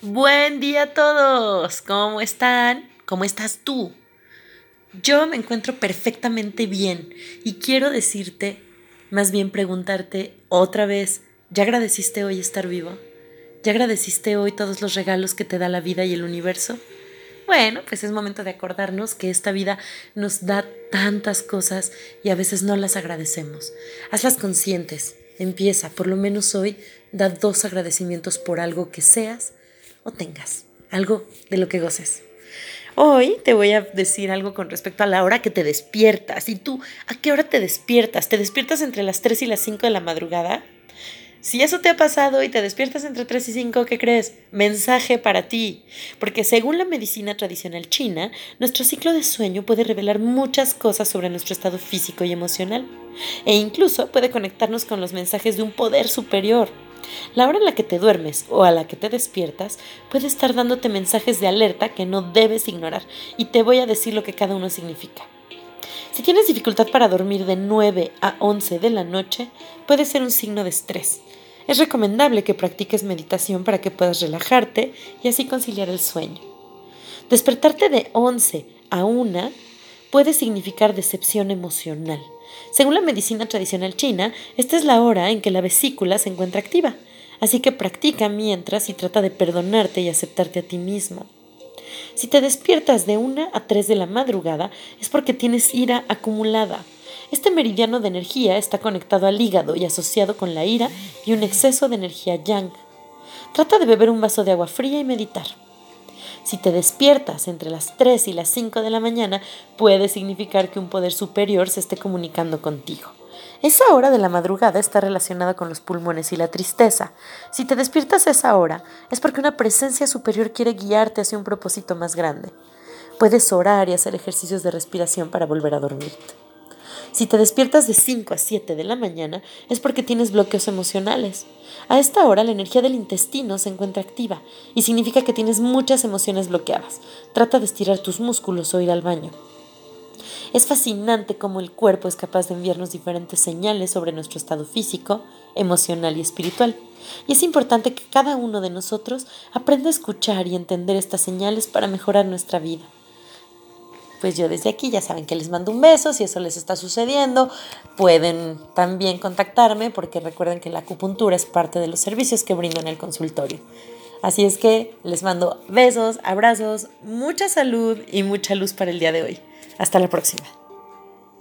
Buen día a todos. ¿Cómo están? ¿Cómo estás tú? Yo me encuentro perfectamente bien y quiero decirte, más bien preguntarte otra vez, ¿ya agradeciste hoy estar vivo? ¿Ya agradeciste hoy todos los regalos que te da la vida y el universo? Bueno, pues es momento de acordarnos que esta vida nos da tantas cosas y a veces no las agradecemos. Hazlas conscientes. Empieza, por lo menos hoy, da dos agradecimientos por algo que seas o tengas, algo de lo que goces. Hoy te voy a decir algo con respecto a la hora que te despiertas. ¿Y tú a qué hora te despiertas? ¿Te despiertas entre las 3 y las 5 de la madrugada? Si eso te ha pasado y te despiertas entre 3 y 5, ¿qué crees? Mensaje para ti. Porque según la medicina tradicional china, nuestro ciclo de sueño puede revelar muchas cosas sobre nuestro estado físico y emocional. E incluso puede conectarnos con los mensajes de un poder superior. La hora en la que te duermes o a la que te despiertas puede estar dándote mensajes de alerta que no debes ignorar y te voy a decir lo que cada uno significa. Si tienes dificultad para dormir de 9 a 11 de la noche, puede ser un signo de estrés. Es recomendable que practiques meditación para que puedas relajarte y así conciliar el sueño. Despertarte de 11 a 1 puede significar decepción emocional. Según la medicina tradicional china, esta es la hora en que la vesícula se encuentra activa, así que practica mientras y trata de perdonarte y aceptarte a ti mismo. Si te despiertas de una a tres de la madrugada es porque tienes ira acumulada. Este meridiano de energía está conectado al hígado y asociado con la ira y un exceso de energía yang. Trata de beber un vaso de agua fría y meditar. Si te despiertas entre las 3 y las 5 de la mañana, puede significar que un poder superior se esté comunicando contigo. Esa hora de la madrugada está relacionada con los pulmones y la tristeza. Si te despiertas esa hora, es porque una presencia superior quiere guiarte hacia un propósito más grande. Puedes orar y hacer ejercicios de respiración para volver a dormirte. Si te despiertas de 5 a 7 de la mañana es porque tienes bloqueos emocionales. A esta hora la energía del intestino se encuentra activa y significa que tienes muchas emociones bloqueadas. Trata de estirar tus músculos o ir al baño. Es fascinante cómo el cuerpo es capaz de enviarnos diferentes señales sobre nuestro estado físico, emocional y espiritual. Y es importante que cada uno de nosotros aprenda a escuchar y entender estas señales para mejorar nuestra vida pues yo desde aquí ya saben que les mando un beso, si eso les está sucediendo, pueden también contactarme porque recuerden que la acupuntura es parte de los servicios que brindo en el consultorio. Así es que les mando besos, abrazos, mucha salud y mucha luz para el día de hoy. Hasta la próxima.